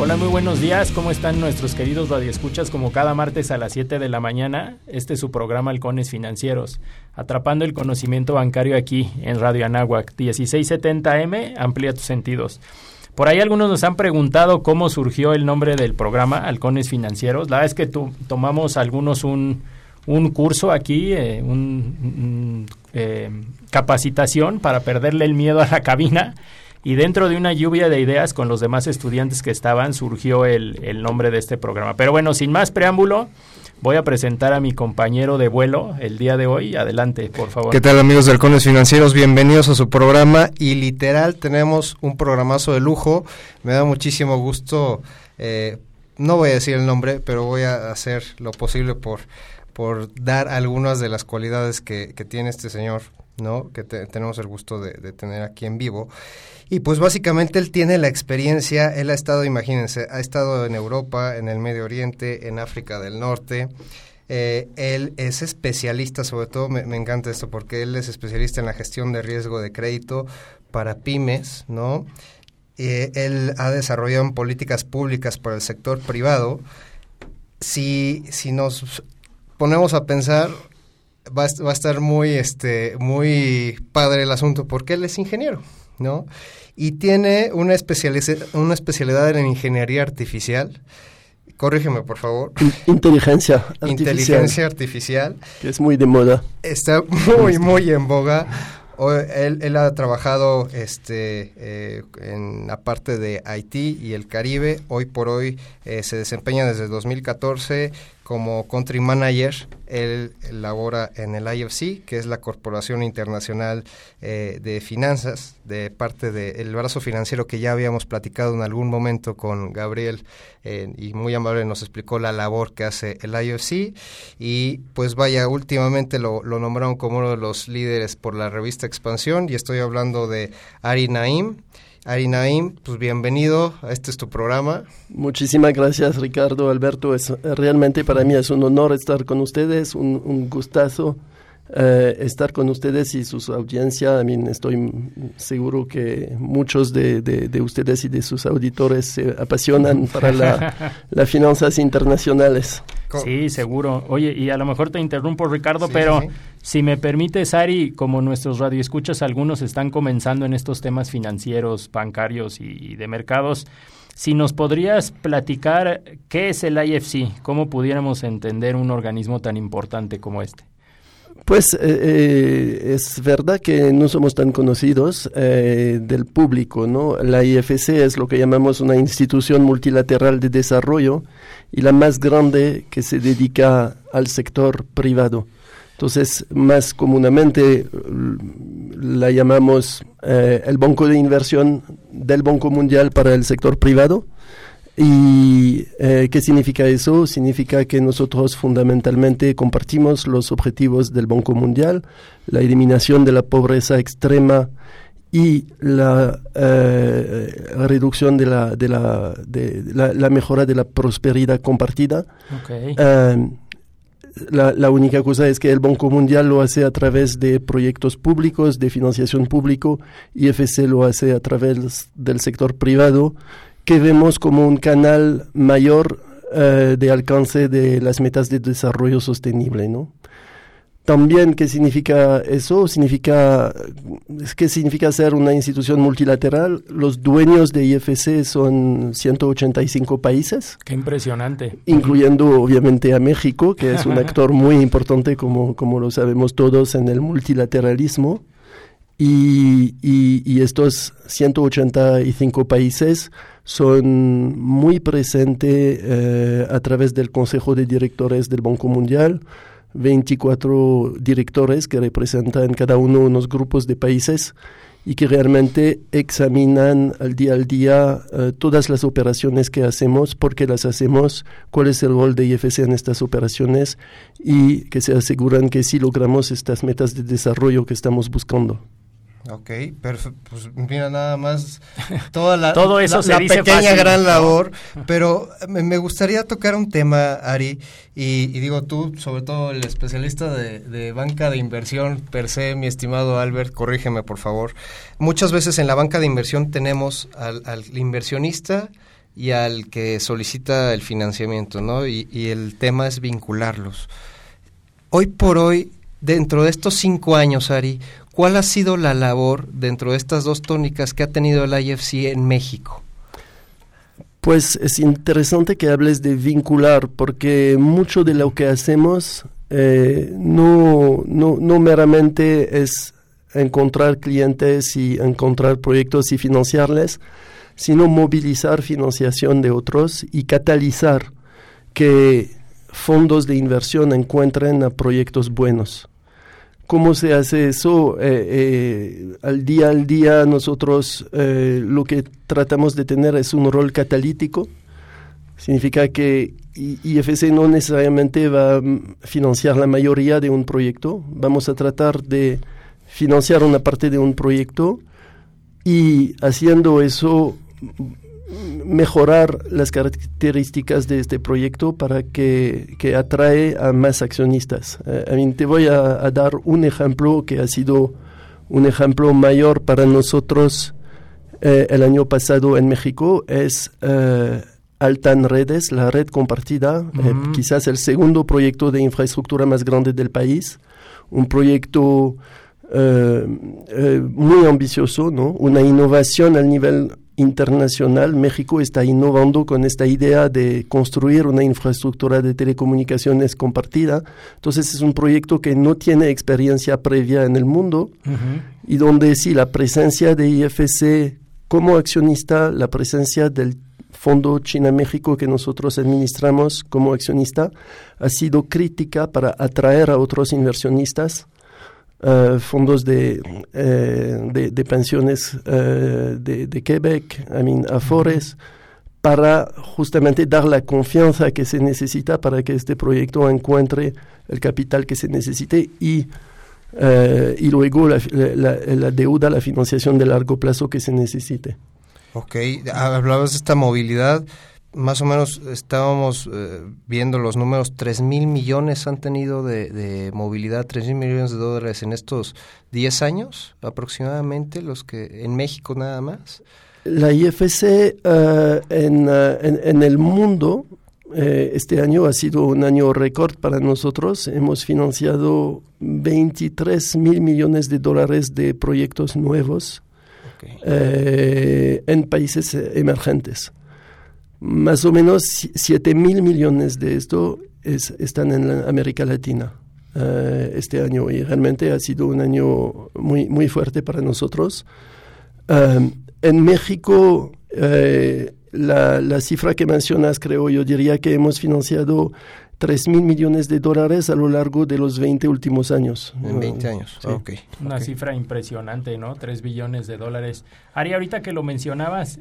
Hola, muy buenos días. ¿Cómo están nuestros queridos radioescuchas? Como cada martes a las 7 de la mañana, este es su programa Halcones Financieros, atrapando el conocimiento bancario aquí en Radio Anáhuac, 1670M, amplía tus sentidos. Por ahí algunos nos han preguntado cómo surgió el nombre del programa Halcones Financieros. La verdad es que tu, tomamos algunos un, un curso aquí, eh, un, eh, capacitación para perderle el miedo a la cabina y dentro de una lluvia de ideas con los demás estudiantes que estaban surgió el, el, nombre de este programa. Pero bueno, sin más preámbulo, voy a presentar a mi compañero de vuelo el día de hoy. Adelante, por favor. ¿Qué tal amigos de Halcones Financieros? Bienvenidos a su programa y literal tenemos un programazo de lujo. Me da muchísimo gusto, eh, no voy a decir el nombre, pero voy a hacer lo posible por, por dar algunas de las cualidades que, que tiene este señor, ¿no? Que te, tenemos el gusto de tener aquí en vivo. Y pues básicamente él tiene la experiencia, él ha estado, imagínense, ha estado en Europa, en el Medio Oriente, en África del Norte. Eh, él es especialista, sobre todo me, me, encanta esto porque él es especialista en la gestión de riesgo de crédito para pymes, ¿no? Eh, él ha desarrollado políticas públicas para el sector privado. Si, si nos ponemos a pensar, va, va a estar muy, este, muy padre el asunto porque él es ingeniero, ¿no? Y tiene una, una especialidad en ingeniería artificial. Corrígeme, por favor. Inteligencia artificial. Inteligencia artificial. Que es muy de moda. Está muy, muy en boga. Él, él ha trabajado este, eh, en la parte de Haití y el Caribe. Hoy por hoy eh, se desempeña desde 2014 como country manager. Él labora en el IFC, que es la Corporación Internacional eh, de Finanzas, de parte del brazo financiero que ya habíamos platicado en algún momento con Gabriel eh, y muy amable nos explicó la labor que hace el IFC. Y pues vaya, últimamente lo nombraron como uno de los líderes por la revista Expansión y estoy hablando de Ari Naim. Ari Naim, pues bienvenido, este es tu programa. Muchísimas gracias Ricardo, Alberto, es, realmente para mí es un honor estar con ustedes, un, un gustazo eh, estar con ustedes y su audiencia. I mean, estoy seguro que muchos de, de, de, ustedes y de sus auditores se apasionan para la, las finanzas internacionales. Sí, seguro. Oye, y a lo mejor te interrumpo, Ricardo, sí, pero sí. Si me permites, Ari, como nuestros radioescuchas, algunos están comenzando en estos temas financieros, bancarios y, de mercados. Si nos podrías platicar qué es el IFC, cómo pudiéramos entender un organismo tan importante como este. Pues eh, eh, es verdad que no somos tan conocidos eh, del público, ¿no? La IFC es lo que llamamos una institución multilateral de desarrollo y la más grande que se dedica al sector privado. Entonces, más comúnmente la llamamos eh, el Banco de Inversión del Banco Mundial para el sector privado. ¿Y eh, qué significa eso? Significa que nosotros fundamentalmente compartimos los objetivos del Banco Mundial, la eliminación de la pobreza extrema y la eh, reducción de la, de, la, de la, la, mejora de la prosperidad compartida. Okay. Eh, la, única cosa es que el Banco Mundial lo hace a través de proyectos públicos, de financiación público, y FC lo hace a través del sector privado que vemos como un canal mayor uh, de alcance de las metas de desarrollo sostenible, ¿no? También, ¿qué significa eso? Significa, ¿qué significa ser una institución multilateral? Los dueños de IFC son 185 países. Qué impresionante. Incluyendo, obviamente, a México, que es un actor muy importante, como, como lo sabemos todos, en el multilateralismo. Y, y, y estos 185 países son muy presentes eh, a través del Consejo de Directores del Banco Mundial, 24 directores que representan cada uno unos grupos de países y que realmente examinan al día al día eh, todas las operaciones que hacemos, por qué las hacemos, cuál es el rol de IFC en estas operaciones y que se aseguran que sí logramos estas metas de desarrollo que estamos buscando. Ok, perfecto. Pues mira, nada más toda la, Todo eso la, pequeña gran labor. Pero me, gustaría tocar un tema, Ari, y, digo tú, sobre todo el especialista de, banca de inversión per se, mi estimado Albert, corrígeme por favor. Muchas veces en la banca de inversión tenemos al, inversionista y al que solicita el financiamiento, ¿no? Y, y el tema es vincularlos. Hoy por hoy, dentro de estos cinco años, Ari, ¿Cuál ha sido la labor dentro de estas dos tónicas que ha tenido el IFC en México? Pues es interesante que hables de vincular, porque mucho de lo que hacemos eh, no, no, no meramente es encontrar clientes y encontrar proyectos y financiarles, sino movilizar financiación de otros y catalizar que fondos de inversión encuentren a proyectos buenos. ¿Cómo se hace eso? Eh, eh, al día al día nosotros eh, lo que tratamos de tener es un rol catalítico. Significa que IFC no necesariamente va a financiar la mayoría de un proyecto. Vamos a tratar de financiar una parte de un proyecto y haciendo eso mejorar las características de este proyecto para que, que atrae a más accionistas. Eh, te voy a, dar un ejemplo que ha sido un ejemplo mayor para nosotros eh, el año pasado en México, es eh, Altan Redes, la red compartida, quizás el segundo proyecto de infraestructura más grande del país, un proyecto muy ambicioso, ¿no? una innovación al nivel internacional, México está innovando con esta idea de construir una infraestructura de telecomunicaciones compartida. Entonces es un proyecto que no tiene experiencia previa en el mundo y donde sí la presencia de IFC como accionista, la presencia del Fondo China-México que nosotros administramos como accionista ha sido crítica para atraer a otros inversionistas eh, fondos de, eh, de, pensiones eh, de, de, Quebec, I mean, Afores, para justamente dar la confianza que se necesita para que este proyecto encuentre el capital que se necesite y, y luego la, la, deuda, la financiación de largo plazo que se necesite. Ok, hablabas de esta movilidad más o menos estábamos eh, viendo los números, 3 mil millones han tenido de, movilidad, 3 mil millones de dólares en estos 10 años aproximadamente, los que en México nada más. La IFC eh, eh, en, el mundo este año ha sido un año récord para nosotros. Hemos financiado 23 mil millones de dólares de proyectos nuevos en países emergentes. Más o menos 7 mil millones de esto es, están en América Latina eh, este año y realmente ha sido un año muy, muy fuerte para nosotros. Eh, en México, eh, la, la, cifra que mencionas, creo yo, diría que hemos financiado 3 mil millones de dólares a lo largo de los 20 últimos años. En 20 años, sí. Una cifra impresionante, ¿no? 3 billones de dólares. Ari, ahorita que lo mencionabas,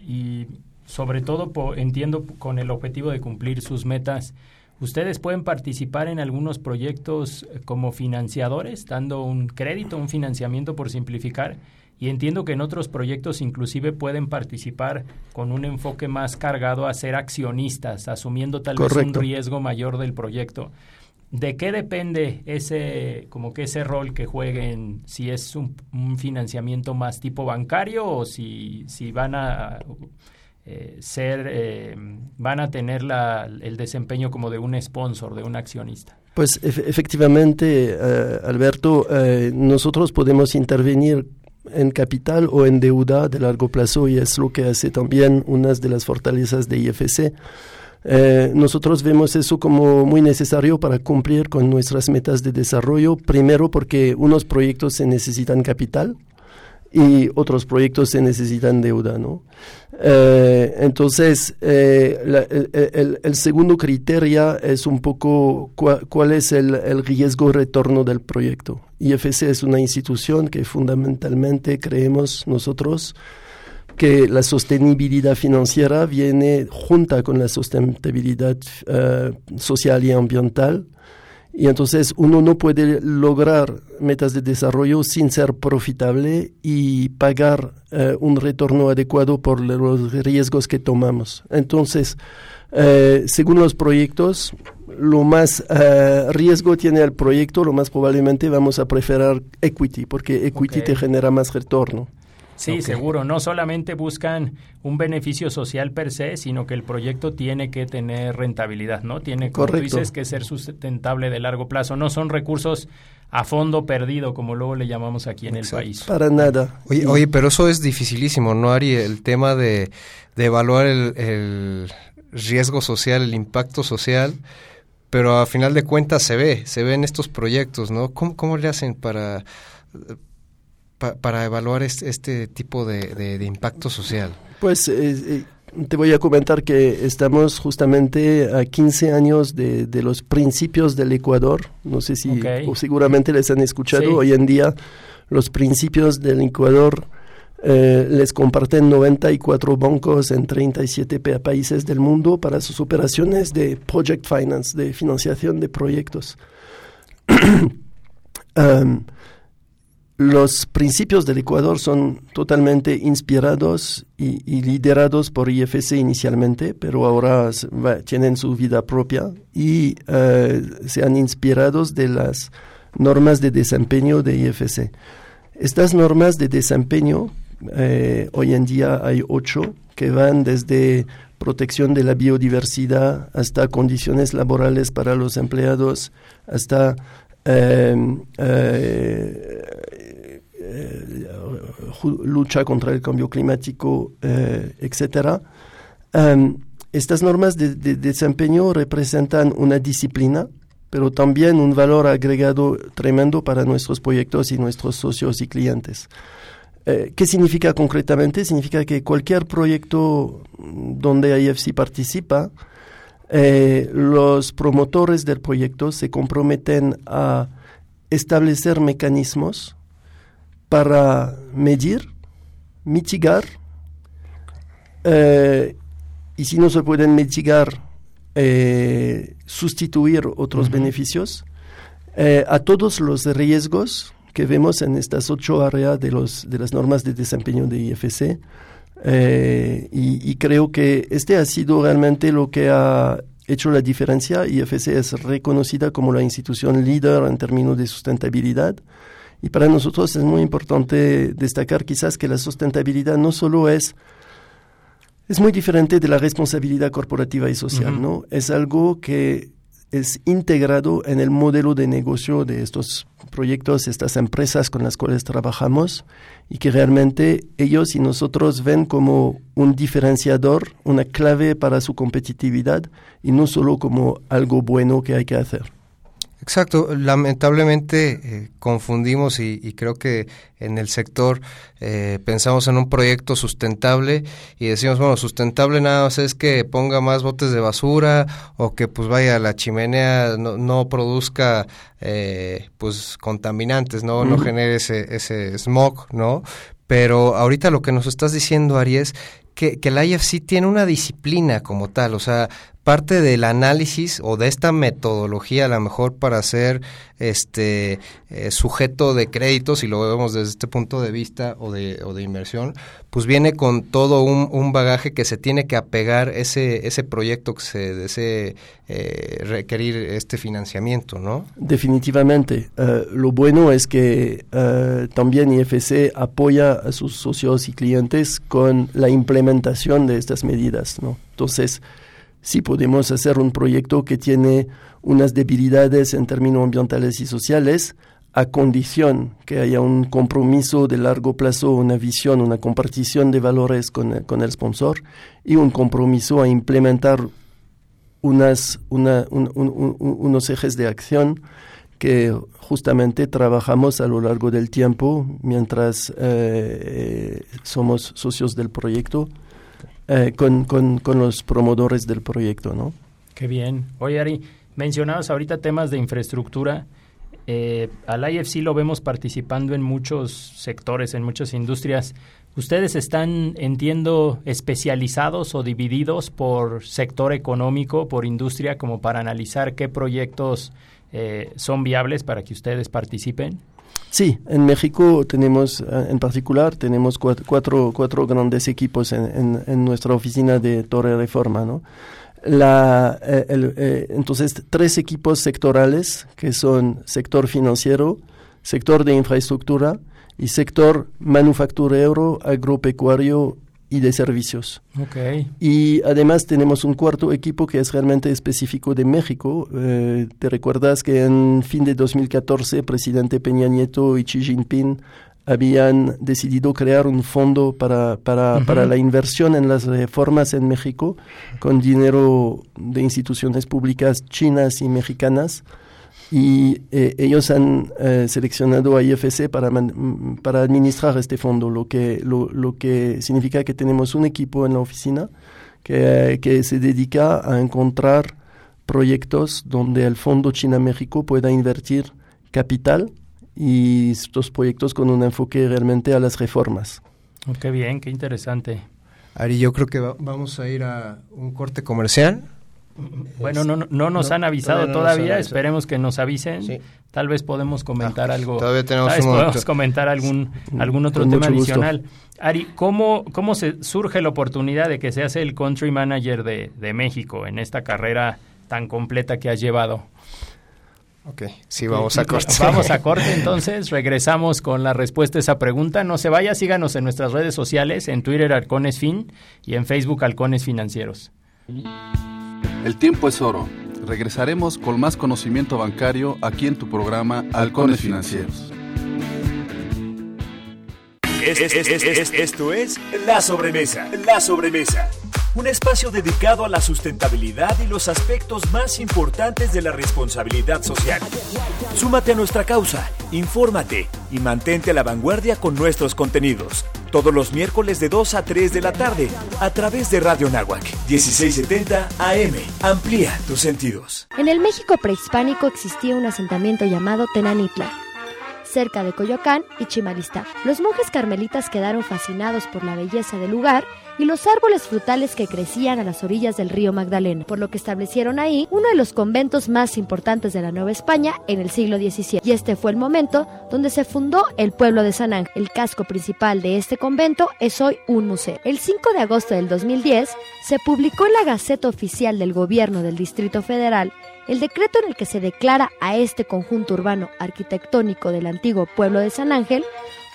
y sobre todo entiendo con el objetivo de cumplir sus metas. Ustedes pueden participar en algunos proyectos eh, como financiadores, dando un crédito, un financiamiento por simplificar, y entiendo que en otros proyectos inclusive pueden participar con un enfoque más cargado a ser accionistas, asumiendo tal vez un riesgo mayor del proyecto. ¿De qué depende ese, como que ese rol que jueguen? Si es un, un financiamiento más tipo bancario o si, si van a eh, ser, eh, van a tener la, el desempeño como de un sponsor, de un accionista. Pues efectivamente, eh, Alberto, nosotros podemos intervenir en capital o en deuda de largo plazo y es lo que hace también una de las fortalezas de IFC. nosotros vemos eso como muy necesario para cumplir con nuestras metas de desarrollo, primero porque unos proyectos se necesitan capital, y otros proyectos se necesitan deuda, ¿no? Eh, entonces, eh, el, segundo criterio es un poco cuál es el, riesgo retorno del proyecto. IFC es una institución que fundamentalmente creemos nosotros que la sostenibilidad financiera viene junta con la sostenibilidad eh, social y ambiental y entonces uno no puede lograr metas de desarrollo sin ser profitable y pagar eh, un retorno adecuado por los riesgos que tomamos. Entonces, eh, según los proyectos, lo más eh, riesgo tiene el proyecto, lo más probablemente vamos a preferir equity, porque equity te genera más retorno. Sí, seguro. No solamente buscan un beneficio social per se, sino que el proyecto tiene que tener rentabilidad, ¿no? Tiene, como tú dices, que ser sustentable de largo plazo. No son recursos a fondo perdido, como luego le llamamos aquí en el país. Para nada. Oye, oye, pero eso es dificilísimo, ¿no, Ari? El tema de, evaluar el, riesgo social, el impacto social pero a final de cuentas se ve, se ve en estos proyectos, ¿no? ¿Cómo, cómo le hacen para, para evaluar este, tipo de, impacto social? Pues eh, eh, te voy a comentar que estamos justamente a 15 años de, los principios del Ecuador. No sé si o seguramente les han escuchado. Hoy en día los principios del Ecuador eh, les comparten 94 bancos en 37 países del mundo para sus operaciones de project finance, de financiación de proyectos. Um, los principios del Ecuador son totalmente inspirados y, liderados por IFC inicialmente, pero ahora tienen su vida propia y eh, se han inspirado de las normas de desempeño de IFC. Estas normas de desempeño, eh, hoy en día hay ocho, que van desde protección de la biodiversidad hasta condiciones laborales para los empleados, hasta eh, eh, lucha contra el cambio climático, eh, etcétera. Em, estas normas de, desempeño representan una disciplina, pero también un valor agregado tremendo para nuestros proyectos y nuestros socios y clientes. Eh, ¿Qué significa concretamente? Significa que cualquier proyecto donde IFC participa, los promotores del proyecto se comprometen a establecer mecanismos para medir, mitigar, eh, y si no se pueden mitigar, eh, sustituir otros beneficios eh, a todos los riesgos que vemos en estas ocho áreas de, los, de las normas de desempeño de IFC. y, y, creo que este ha sido realmente lo que ha hecho la diferencia. IFC es reconocida como la institución líder en términos de sustentabilidad. Y para nosotros es muy importante destacar quizás que la sustentabilidad no solo es es muy diferente de la responsabilidad corporativa y social, ¿no? Es algo que es integrado en el modelo de negocio de estos proyectos, estas empresas con las cuales trabajamos y que realmente ellos y nosotros ven como un diferenciador, una clave para su competitividad y no solo como algo bueno que hay que hacer. Exacto, lamentablemente eh, confundimos y, creo que en el sector eh, pensamos en un proyecto sustentable y decimos, bueno, sustentable nada más es que ponga más botes de basura o que pues vaya la chimenea no, no produzca eh, pues contaminantes, no, no genere ese, ese smog, ¿no? Pero ahorita lo que nos estás diciendo, Aries, que, que la IFC tiene una disciplina como tal, o sea, parte del análisis o de esta metodología a lo mejor para ser este eh, sujeto de créditos si lo vemos desde este punto de vista o de, o de inversión pues viene con todo un, bagaje que se tiene que apegar ese ese proyecto que se desee eh, requerir este financiamiento no definitivamente. Eh, lo bueno es que también IFC apoya a sus socios y clientes con la implementación de estas medidas no entonces sí podemos hacer un proyecto que tiene unas debilidades en términos ambientales y sociales, a condición que haya un compromiso de largo plazo, una visión, una compartición de valores con, el sponsor y un compromiso a implementar unos ejes de acción que justamente trabajamos a lo largo del tiempo mientras eh, somos socios del proyecto eh, con, con, con, los promotores del proyecto, ¿no? Qué bien. Oye, Ari, mencionabas ahorita temas de infraestructura. Eh, al IFC lo vemos participando en muchos sectores, en muchas industrias. ¿Ustedes están, entiendo, especializados o divididos por sector económico, por industria, como para analizar qué proyectos eh, son viables para que ustedes participen? Sí, en México tenemos, eh, en particular, tenemos cuatro, cuatro, grandes equipos en, nuestra oficina de Torre Reforma, ¿no? La, eh, eh, entonces, tres equipos sectorales que son sector financiero, sector de infraestructura y sector manufacturero, agropecuario y de servicios. Okay. Y además tenemos un cuarto equipo que es realmente específico de México. Eh, ¿Te recuerdas que en fin de 2014 presidente Peña Nieto y Xi Jinping habían decidido crear un fondo para, para, para, la inversión en las reformas en México con dinero de instituciones públicas chinas y mexicanas? Y eh, ellos han eh, seleccionado a IFC para, para administrar este fondo, lo que, lo, lo, que significa que tenemos un equipo en la oficina que, que se dedica a encontrar proyectos donde el Fondo China-México pueda invertir capital y estos proyectos con un enfoque realmente a las reformas. Oh, qué bien, qué interesante. Ari, yo creo que vamos a ir a un corte comercial bueno, no, no nos han avisado todavía, esperemos que nos avisen. Tal vez podemos comentar ah, algo. Todavía tenemos podemos comentar algún, algún otro tema adicional. Ari, ¿cómo, ¿cómo se surge la oportunidad de que seas el country manager de, de México en esta carrera tan completa que has llevado? Ok, sí, vamos a corte. Vamos a corte, entonces regresamos con la respuesta a esa pregunta. No se vaya, síganos en nuestras redes sociales, en Twitter Halcones Fin y en Facebook Halcones Financieros. El tiempo es oro. Regresaremos con más conocimiento bancario aquí en tu programa Halcones Financieros. esto es La Sobremesa. La Sobremesa. Un espacio dedicado a la sustentabilidad y los aspectos más importantes de la responsabilidad social. Súmate a nuestra causa, infórmate y mantente a la vanguardia con nuestros contenidos todos los miércoles de 2 a 3 de la tarde a través de Radio Nahuac 1670 AM. Amplía tus sentidos. En el México prehispánico existía un asentamiento llamado Tenanitla cerca de Coyoacán y Chimalistá. Los monjes carmelitas quedaron fascinados por la belleza del lugar y los árboles frutales que crecían a las orillas del río Magdalena, por lo que establecieron ahí uno de los conventos más importantes de la Nueva España en el siglo XVII. Y este fue el momento donde se fundó el pueblo de San Ángel. El casco principal de este convento es hoy un museo. El 5 de agosto del 2010 se publicó en la Gaceta Oficial del Gobierno del Distrito Federal el decreto en el que se declara a este conjunto urbano arquitectónico del antiguo pueblo de San Ángel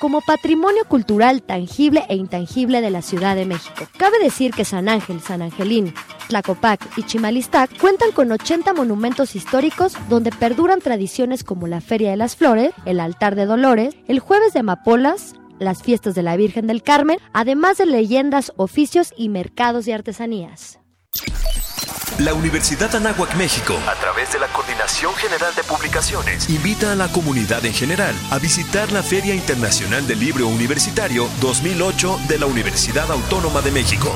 como patrimonio cultural tangible e intangible de la Ciudad de México. Cabe decir que San Ángel, San Angelín, Tlacopac y Chimalistac cuentan con 80 monumentos históricos donde perduran tradiciones como la Feria de las Flores, el Altar de Dolores, el Jueves de Amapolas, las fiestas de la Virgen del Carmen, además de leyendas, oficios y mercados de artesanías. La Universidad Anáhuac México, a través de la Coordinación General de Publicaciones, invita a la comunidad en general a visitar la Feria Internacional del Libro Universitario 2008 de la Universidad Autónoma de México.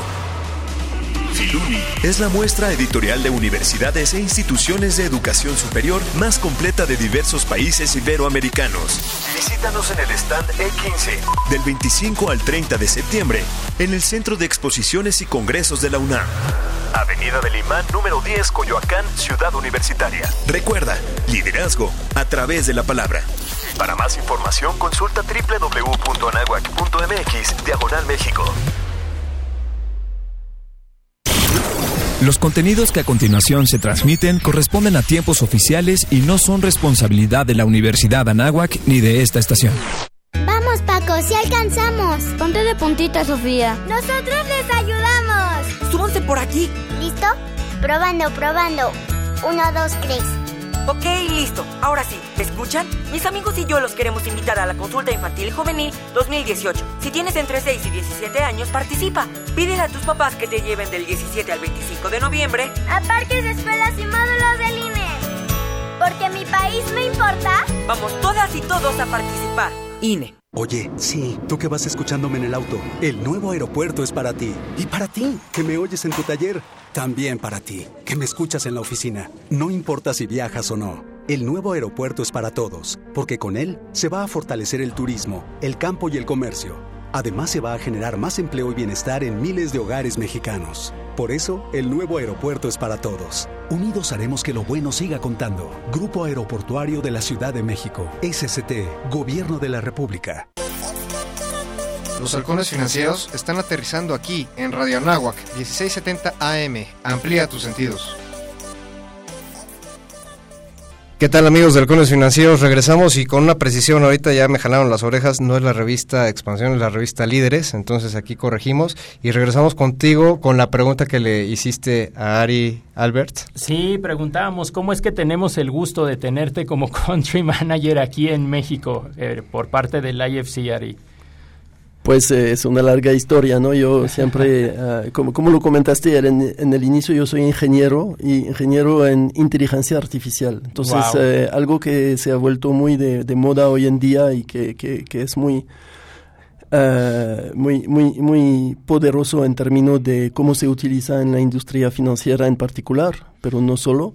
Filuni es la muestra editorial de universidades e instituciones de educación superior más completa de diversos países iberoamericanos. Visítanos en el stand E15 del 25 al 30 de septiembre en el Centro de Exposiciones y Congresos de la UNAM. Avenida del Imán número 10, Coyoacán, Ciudad Universitaria. Recuerda, liderazgo a través de la palabra. Para más información consulta www.anahuac.mx, Diagonal México. Los contenidos que a continuación se transmiten corresponden a tiempos oficiales y no son responsabilidad de la Universidad Anáhuac ni de esta estación. Vamos, Paco, si alcanzamos. Ponte de puntita, Sofía. Nosotros les ayudamos. Súbanse por aquí. ¿Listo? Probando, probando. Uno, dos, tres. Ok, listo. Ahora sí, ¿me escuchan? Mis amigos y yo los queremos invitar a la consulta infantil juvenil 2018. Si tienes entre 6 y 17 años, participa. Pídele a tus papás que te lleven del 17 al 25 de noviembre a parques, escuelas y módulos del INE. Porque mi país me importa. Vamos todas y todos a participar. INE. Oye, sí, tú que vas escuchándome en el auto, el nuevo aeropuerto es para ti. Y para ti, que me oyes en tu taller, también para ti, que me escuchas en la oficina. No importa si viajas o no. El nuevo aeropuerto es para todos, porque con él se va a fortalecer el turismo, el campo y el comercio. Además se va a generar más empleo y bienestar en miles de hogares mexicanos. Por eso, el nuevo aeropuerto es para todos. Unidos haremos que lo bueno siga contando. Grupo Aeroportuario de la Ciudad de México. SCT, Gobierno de la República. Los halcones financieros están aterrizando aquí, en Radio Anáhuac, 1670 AM. Amplía tus sentidos. ¿Qué tal amigos de Halcones Financieros? Regresamos y con una precisión, ahorita ya me jalaron las orejas, no es la revista Expansión, es la revista Líderes, entonces aquí corregimos y regresamos contigo con la pregunta que le hiciste a Ari Albert. Sí, preguntábamos cómo es que tenemos el gusto de tenerte como country manager aquí en México eh, por parte del IFC, Ari. Pues eh, es una larga historia, ¿no? Yo siempre, uh, como, como, lo comentaste en, en, el inicio, yo soy ingeniero y ingeniero en inteligencia artificial. Entonces, wow. eh, algo que se ha vuelto muy de, de, moda hoy en día y que, que, que es muy, uh, muy, muy, muy poderoso en términos de cómo se utiliza en la industria financiera en particular, pero no solo.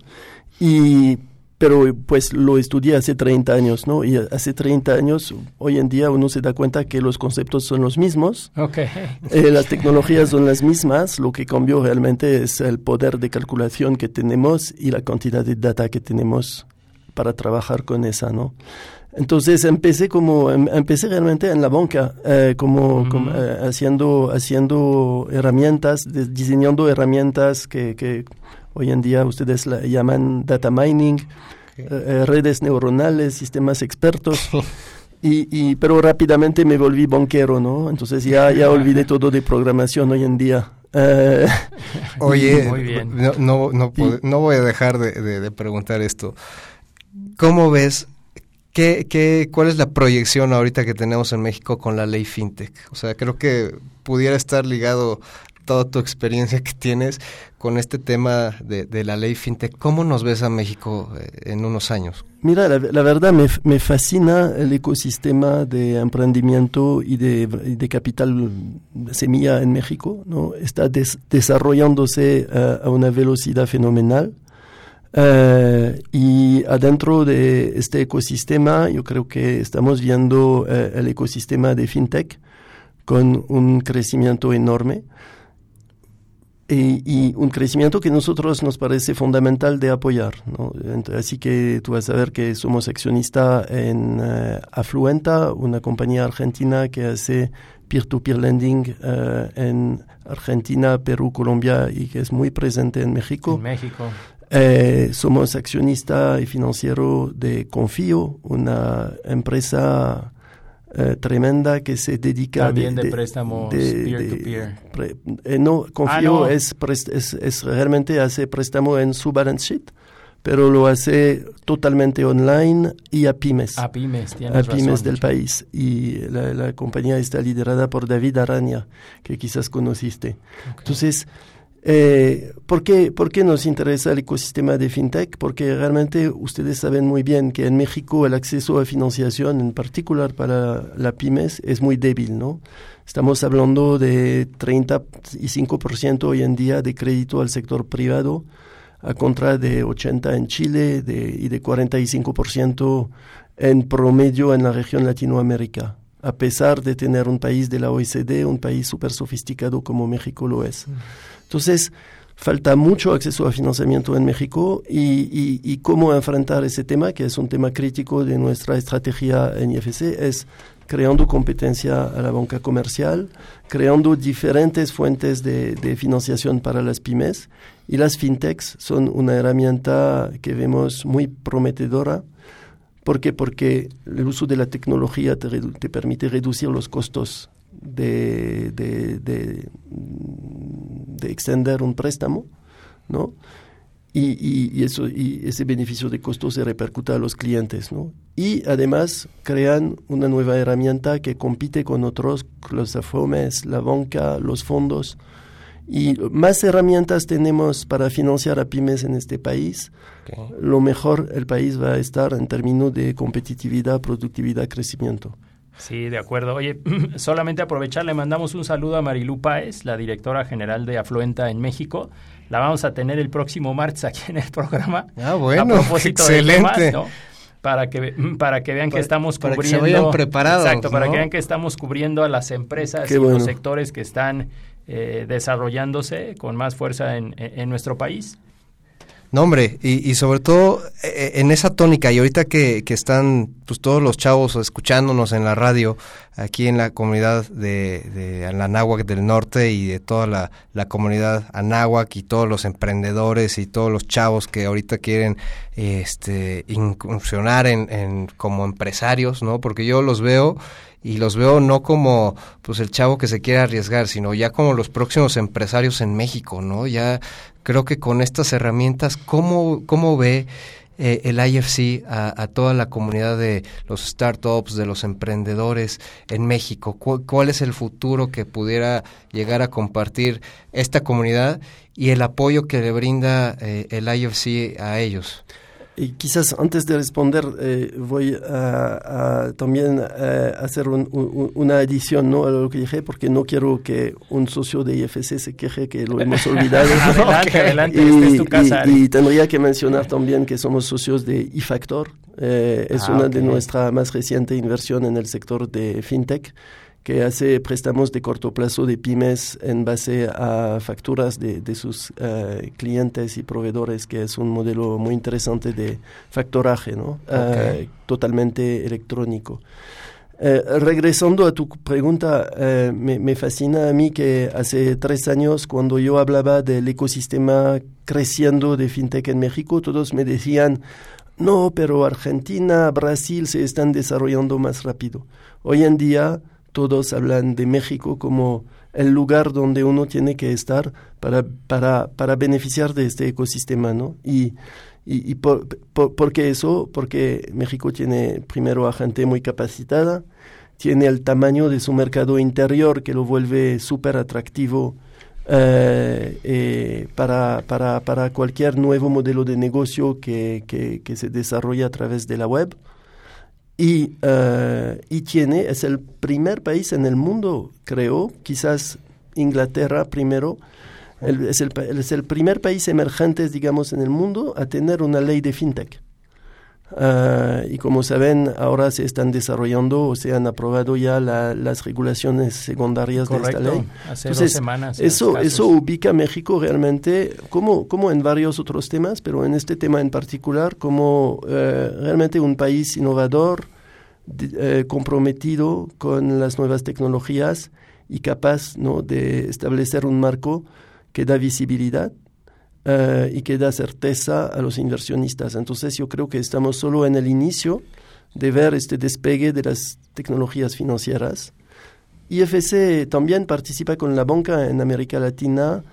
Y pero pues lo estudié hace 30 años, ¿no? Y hace 30 años, hoy en día uno se da cuenta que los conceptos son los mismos, okay. eh, las tecnologías son las mismas, lo que cambió realmente es el poder de calculación que tenemos y la cantidad de data que tenemos para trabajar con esa, ¿no? Entonces empecé como em, empecé realmente en la banca, eh, como, mm. como eh, haciendo haciendo herramientas, de, diseñando herramientas que, que Hoy en día ustedes la llaman data mining, okay. eh, redes neuronales, sistemas expertos. Y, y, pero rápidamente me volví banquero, ¿no? Entonces ya, ya olvidé todo de programación hoy en día. Uh, Oye, Muy bien. no, no, no, no, voy a dejar de, de, de, preguntar esto. ¿Cómo ves, qué, qué, cuál es la proyección ahorita que tenemos en México con la ley FinTech? O sea, creo que pudiera estar ligado toda tu experiencia que tienes con este tema de, la ley fintech. ¿Cómo nos ves a México eh, en unos años? Mira, la, verdad me, fascina el ecosistema de emprendimiento y de, de capital semilla en México. ¿no? Está des, desarrollándose a una velocidad fenomenal. Uh, y adentro de este ecosistema, yo creo que estamos viendo uh, el ecosistema de fintech con un crecimiento enorme. Y, y, un crecimiento que nosotros nos parece fundamental de apoyar. ¿no? Así que tú vas a ver que somos accionistas en uh, Afluenta, una compañía argentina que hace peer-to-peer -peer lending uh, en Argentina, Perú, Colombia y que es muy presente en México. En México. Eh, somos accionista y financiero de Confío, una empresa Uh, tremenda que se dedica también de, de, de préstamos peer to peer pre, eh, no confío ah, no. Es, es, es, realmente hace préstamo en su balance sheet pero lo hace totalmente online y a pymes. A pymes, a pymes razón, del país. Y la, la, compañía está liderada por David Araña que quizás conociste. Okay. entonces eh, ¿por, qué, ¿Por qué nos interesa el ecosistema de fintech? Porque realmente ustedes saben muy bien que en México el acceso a financiación, en particular para la pymes, es muy débil, ¿no? Estamos hablando de 35% hoy en día de crédito al sector privado, a contra de 80 en Chile de, y de 45% en promedio en la región Latinoamérica a pesar de tener un país de la OECD, un país súper sofisticado como México lo es. Entonces, falta mucho acceso a financiamiento en México y, y, y, cómo enfrentar ese tema, que es un tema crítico de nuestra estrategia en IFC, es creando competencia a la banca comercial, creando diferentes fuentes de, de financiación para las pymes y las fintechs son una herramienta que vemos muy prometedora. ¿Por qué? Porque el uso de la tecnología te, te permite reducir los costos de, de, de, de extender un préstamo, ¿no? Y, y, y, eso, y ese beneficio de costo se repercuta a los clientes, ¿no? Y además crean una nueva herramienta que compite con otros, los AFOMES, la banca, los fondos, Y más herramientas tenemos para financiar a pymes en este país, lo mejor el país va a estar en términos de competitividad, productividad, crecimiento. Sí, de acuerdo. Oye, solamente aprovechar, le mandamos un saludo a Marilu Páez, la directora general de Afluenta en México. La vamos a tener el próximo martes aquí en el programa. Ah, bueno, a propósito excelente. De para que para que vean que estamos para cubriendo que se vayan preparados, exacto para que vean que estamos cubriendo a las empresas y los sectores que están eh, desarrollándose con más fuerza en, en nuestro país no, hombre, y, y, sobre todo eh, en esa tónica, y ahorita que, que, están pues, todos los chavos escuchándonos en la radio, aquí en la comunidad de, de Anáhuac del Norte y de toda la, la, comunidad Anáhuac y todos los emprendedores y todos los chavos que ahorita quieren este, incursionar en, en como empresarios, ¿no? Porque yo los veo y los veo no como pues el chavo que se quiere arriesgar, sino ya como los próximos empresarios en México, ¿no? Ya creo que con estas herramientas, ¿cómo, cómo ve eh, el IFC a, toda la comunidad de los startups, de los emprendedores en México? ¿Cuál, es el futuro que pudiera llegar a compartir esta comunidad y el apoyo que le brinda eh, el IFC a ellos? Y quizás antes de responder eh, voy a, también eh, hacer una adición ¿no? a lo que dije, porque no quiero que un socio de IFC se queje que lo hemos olvidado. adelante, adelante, y, es tu casa. Y, tendría que mencionar también que somos socios de iFactor. Eh, es ah, una de nuestras más recientes inversiones en el sector de FinTech que hace préstamos de corto plazo de pymes en base a facturas de, de sus uh, clientes y proveedores, que es un modelo muy interesante de factoraje, ¿no? Uh, totalmente electrónico. Uh, regresando a tu pregunta, me, me, fascina a mí que hace tres años, cuando yo hablaba del ecosistema creciendo de fintech en México, todos me decían, no, pero Argentina, Brasil se están desarrollando más rápido. Hoy en día, todos hablan de México como el lugar donde uno tiene que estar para, para, para beneficiar de este ecosistema, ¿no? Y, y, por, por, qué eso? Porque México tiene primero a gente muy capacitada, tiene el tamaño de su mercado interior que lo vuelve súper atractivo eh, eh, para, para, para, cualquier nuevo modelo de negocio que, que, que se desarrolla a través de la web y, uh, y tiene, es el primer país en el mundo, creo, quizás Inglaterra primero, el, es, el, es, el, primer país emergente, digamos, en el mundo a tener una ley de fintech. Uh, y como saben, ahora se están desarrollando o se han aprobado ya la, las regulaciones secundarias Correcto. de esta ley. Hace Entonces, dos semanas. Eso, eso ubica a México realmente, como, como en varios otros temas, pero en este tema en particular, como uh, realmente un país innovador, uh, comprometido con las nuevas tecnologías y capaz ¿no? de establecer un marco que da visibilidad Uh, y que da certeza a los inversionistas. Entonces yo creo que estamos solo en el inicio de ver este despegue de las tecnologías financieras. IFC también participa con la banca en América Latina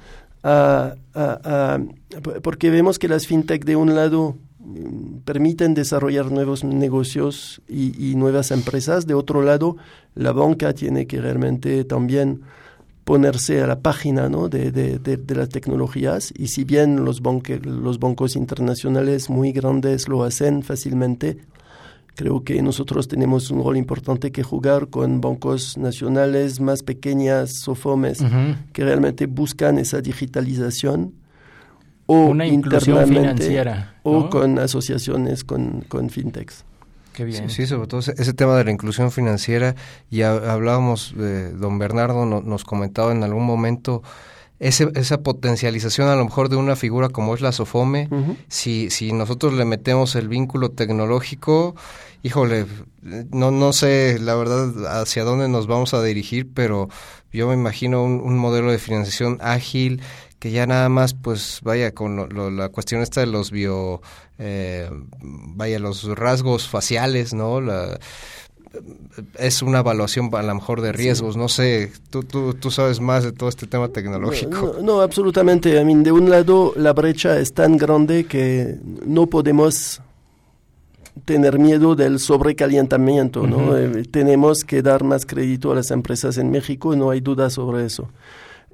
porque vemos que las fintech de un lado mm, permiten desarrollar nuevos negocios y, nuevas empresas, de otro lado la banca tiene que realmente también ponerse a la página ¿no? de, de, de, las tecnologías y si bien los, los bancos internacionales muy grandes lo hacen fácilmente, creo que nosotros tenemos un rol importante que jugar con bancos nacionales más pequeñas, SOFOMES, que realmente buscan esa digitalización o Una inclusión financiera o con asociaciones con, con fintechs. Sí, sobre todo ese, tema de la inclusión financiera, y hablábamos, de, don Bernardo nos comentaba en algún momento ese, esa potencialización a lo mejor de una figura como es la SOFOME, si, si nosotros le metemos el vínculo tecnológico, híjole, no, no sé la verdad hacia dónde nos vamos a dirigir, pero yo me imagino un, un modelo de financiación ágil, que ya nada más pues vaya con la cuestión esta de los bio eh, vaya los rasgos faciales no la es una evaluación a lo mejor de riesgos, no sé, tú, tú, tú, sabes más de todo este tema tecnológico. No, absolutamente, I mean, de un lado la brecha es tan grande que no podemos tener miedo del sobrecalentamiento, ¿no? Eh, tenemos que dar más crédito a las empresas en México, no hay duda sobre eso.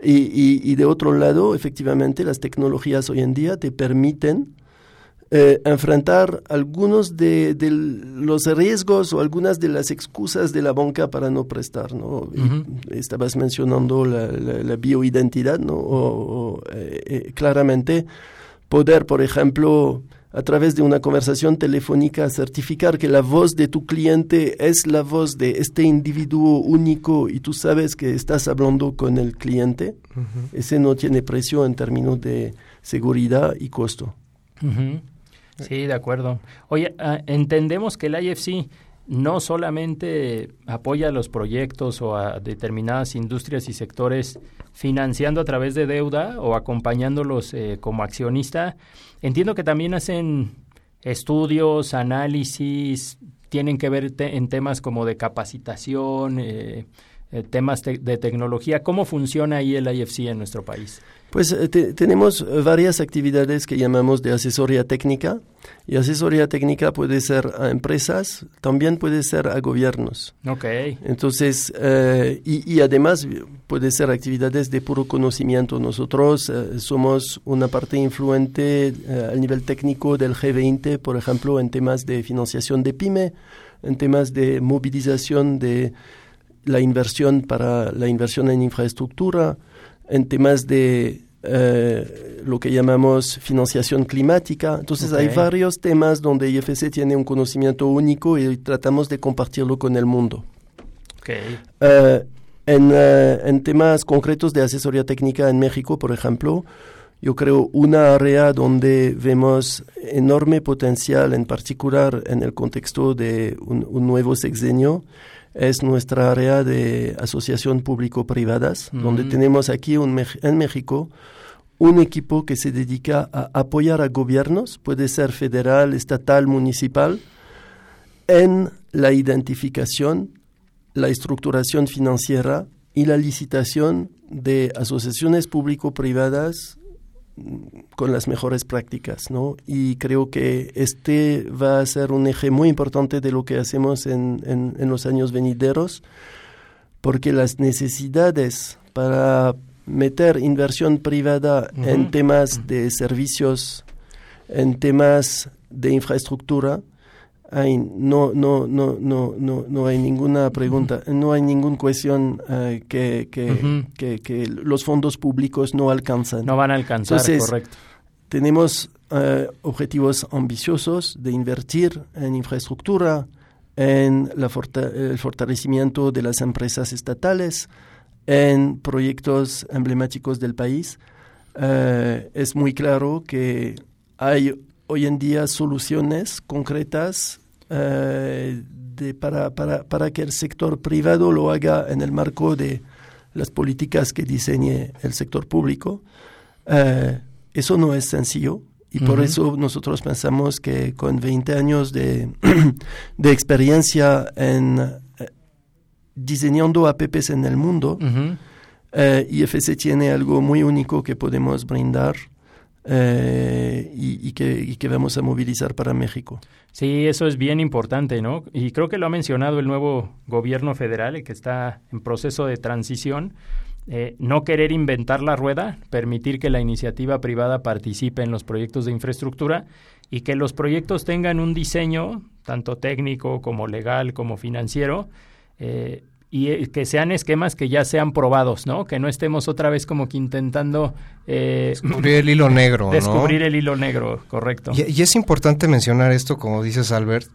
Y, de otro lado, efectivamente, las tecnologías hoy en día te permiten eh, enfrentar algunos de, los riesgos o algunas de las excusas de la banca para no prestar, ¿no? Estabas mencionando la, bioidentidad, ¿no? O, eh, eh, claramente poder, por ejemplo, a través de una conversación telefónica certificar que la voz de tu cliente es la voz de este individuo único y tú sabes que estás hablando con el cliente, ese no tiene precio en términos de seguridad y costo. Sí, de acuerdo. Oye, ah, entendemos que el IFC no solamente apoya los proyectos o a determinadas industrias y sectores financiando a través de deuda o acompañándolos eh, como accionista, entiendo que también hacen estudios, análisis, tienen que ver en temas como de capacitación, eh, eh, temas de tecnología. ¿Cómo funciona ahí el IFC en nuestro país? Pues eh, tenemos varias actividades que llamamos de asesoría técnica y asesoría técnica puede ser a empresas, también puede ser a gobiernos. Ok. Entonces, eh, y, además puede ser actividades de puro conocimiento. Nosotros eh, somos una parte influente a nivel técnico del G20, por ejemplo, en temas de financiación de pyme, en temas de movilización de la inversión para la inversión en infraestructura, en temas de eh, lo que llamamos financiación climática. Entonces hay varios temas donde IFC tiene un conocimiento único y tratamos de compartirlo con el mundo. Eh, en, eh, en, temas concretos de asesoría técnica en México, por ejemplo, yo creo una área donde vemos enorme potencial, en particular en el contexto de un, un nuevo sexenio, es nuestra área de asociación público-privadas, donde mm. tenemos aquí en México un equipo que se dedica a apoyar a gobiernos, puede ser federal, estatal, municipal, en la identificación, la estructuración financiera y la licitación de asociaciones público-privadas con las mejores prácticas, ¿no? Y creo que este va a ser un eje muy importante de lo que hacemos en, en, los años venideros, porque las necesidades para meter inversión privada en temas de servicios, en temas de infraestructura, no, no, no, no, no, no hay ninguna pregunta, no hay ninguna cuestión eh, que, que, que, los fondos públicos no alcanzan. No van a alcanzar, correcto. Tenemos eh, objetivos ambiciosos de invertir en infraestructura, en la el fortalecimiento de las empresas estatales, en proyectos emblemáticos del país. Eh, es muy claro que hay hoy en día soluciones concretas eh, de, para, para, para, que el sector privado lo haga en el marco de las políticas que diseñe el sector público. Eh, eso no es sencillo y por eso nosotros pensamos que con 20 años de, de experiencia en eh, diseñando APPs en el mundo, IFC tiene algo muy único que podemos brindar eh, y, que, que, vamos a movilizar para México. Sí, eso es bien importante, ¿no? Y creo que lo ha mencionado el nuevo gobierno federal, el que está en proceso de transición. Eh, no querer inventar la rueda, permitir que la iniciativa privada participe en los proyectos de infraestructura y que los proyectos tengan un diseño, tanto técnico como legal como financiero, eh, y eh, que sean esquemas que ya sean probados, ¿no? Que no estemos otra vez como que intentando... Eh, descubrir el hilo negro, Descubrir el hilo negro, correcto. Y, es importante mencionar esto, como dices Albert,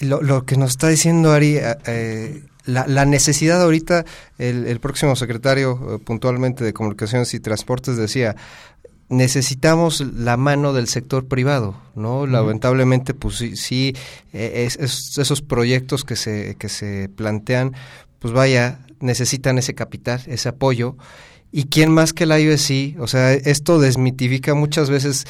lo, que nos está diciendo Ari, eh, la, necesidad ahorita, el, el próximo secretario puntualmente de Comunicaciones y Transportes decía, necesitamos la mano del sector privado, ¿no? Lamentablemente, pues sí, sí e, es, esos proyectos que se, que se plantean, pues vaya, necesitan ese capital, ese apoyo ¿Y quién más que la IOSC? O sea, esto desmitifica muchas veces,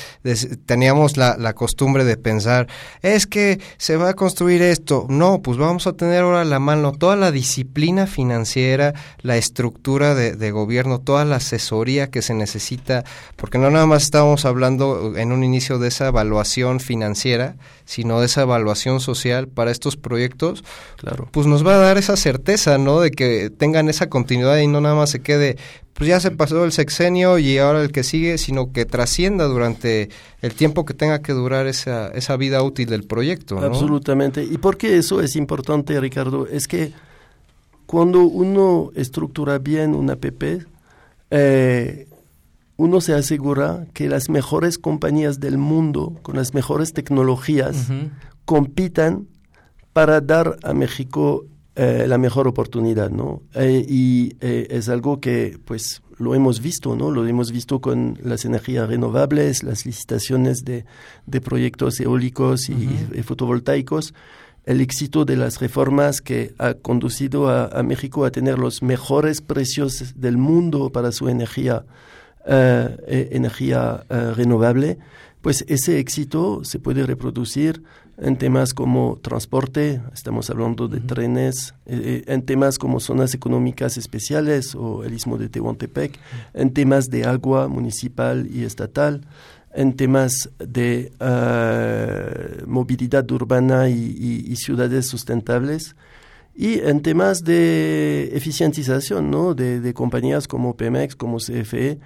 teníamos la, la, costumbre de pensar, es que se va a construir esto. No, pues vamos a tener ahora la mano toda la disciplina financiera, la estructura de, de gobierno, toda la asesoría que se necesita, porque no nada más estábamos hablando en un inicio de esa evaluación financiera, sino de esa evaluación social para estos proyectos, claro. pues nos va a dar esa certeza, ¿no? De que tengan esa continuidad y no nada más se quede pues ya se pasó el sexenio y ahora el que sigue, sino que trascienda durante el tiempo que tenga que durar esa, esa vida útil del proyecto. Absolutamente. ¿Y por qué eso es importante, Ricardo? Es que cuando uno estructura bien una app, eh, uno se asegura que las mejores compañías del mundo, con las mejores tecnologías, compitan para dar a México eh, la mejor oportunidad, ¿no? Eh, y eh, es algo que, pues, lo hemos visto, ¿no? Lo hemos visto con las energías renovables, las licitaciones de, de proyectos eólicos y, fotovoltaicos, el éxito de las reformas que ha conducido a, México a tener los mejores precios del mundo para su energía, energía renovable, pues ese éxito se puede reproducir en temas como transporte, estamos hablando de trenes, eh, eh, en temas como zonas económicas especiales o el istmo de Tehuantepec, en temas de agua municipal y estatal, en temas de ah, movilidad urbana y, ciudades sustentables y en temas de eficientización ¿no? de, de compañías como Pemex, como CFE,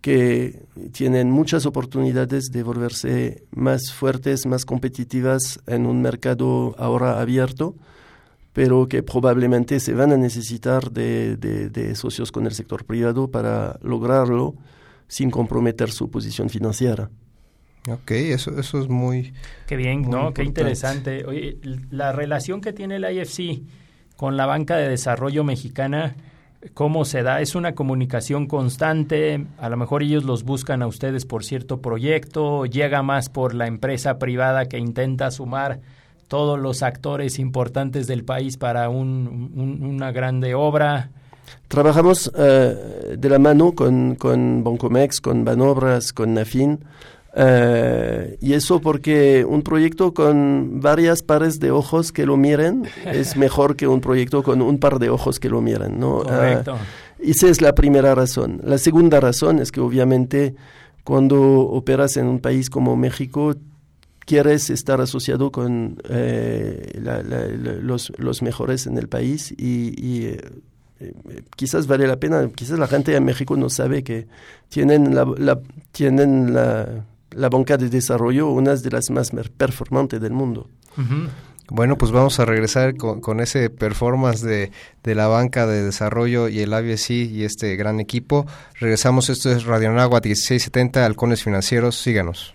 que tienen muchas oportunidades de volverse más fuertes, más competitivas en un mercado ahora abierto, pero que probablemente se van a necesitar de, socios con el sector privado para lograrlo sin comprometer su posición financiera. Ok, eso, eso es muy... Qué bien, ¿no? Qué interesante. Oye, la relación que tiene el IFC con la banca de desarrollo mexicana cómo se da. Es una comunicación constante. A lo mejor ellos los buscan a ustedes por cierto proyecto. Llega más por la empresa privada que intenta sumar todos los actores importantes del país para una grande obra. Trabajamos eh, de la mano con, con Bancomex, con Banobras, con Nafin. Eh, y eso porque un proyecto con varias pares de ojos que lo miren es mejor que un proyecto con un par de ojos que lo miren, ¿no? Correcto. Uh, esa es la primera razón. La segunda razón es que obviamente cuando operas en un país como México quieres estar asociado con eh, los, los, mejores en el país y, y eh, quizás vale la pena, quizás la gente en México no sabe que tienen la tienen la la banca de desarrollo, una de las más performantes del mundo. Bueno, pues vamos a regresar con, ese performance de, de, la banca de desarrollo y el ABC y este gran equipo. Regresamos, esto es Radio Nagua 1670, Halcones Financieros, síganos.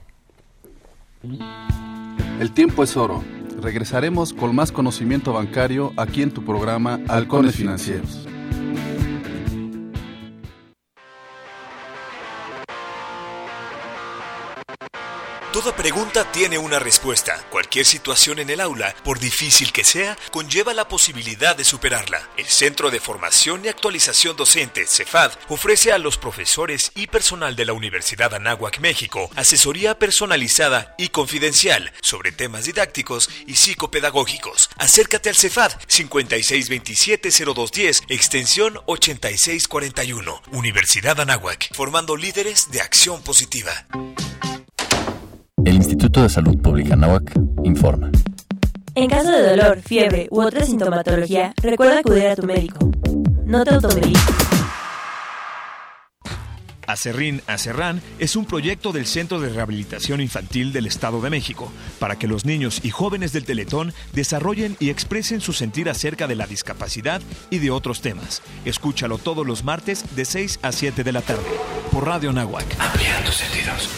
El tiempo es oro. Regresaremos con más conocimiento bancario aquí en tu programa Halcones Financieros. Toda pregunta tiene una respuesta. Cualquier situación en el aula, por difícil que sea, conlleva la posibilidad de superarla. El Centro de Formación y Actualización Docente, CEFAD, ofrece a los profesores y personal de la Universidad Anáhuac, México, asesoría personalizada y confidencial sobre temas didácticos y psicopedagógicos. Acércate al CEFAD 5627-0210, extensión 8641. Universidad Anáhuac, formando líderes de acción positiva. El Instituto de Salud Pública Nahuac informa. En caso de dolor, fiebre u otra sintomatología, recuerda acudir a tu médico. No te automediques. Acerrín Acerrán es un proyecto del Centro de Rehabilitación Infantil del Estado de México para que los niños y jóvenes del Teletón desarrollen y expresen su sentir acerca de la discapacidad y de otros temas. Escúchalo todos los martes de 6 a 7 de la tarde por Radio Nahuac. Amplía tus sentidos.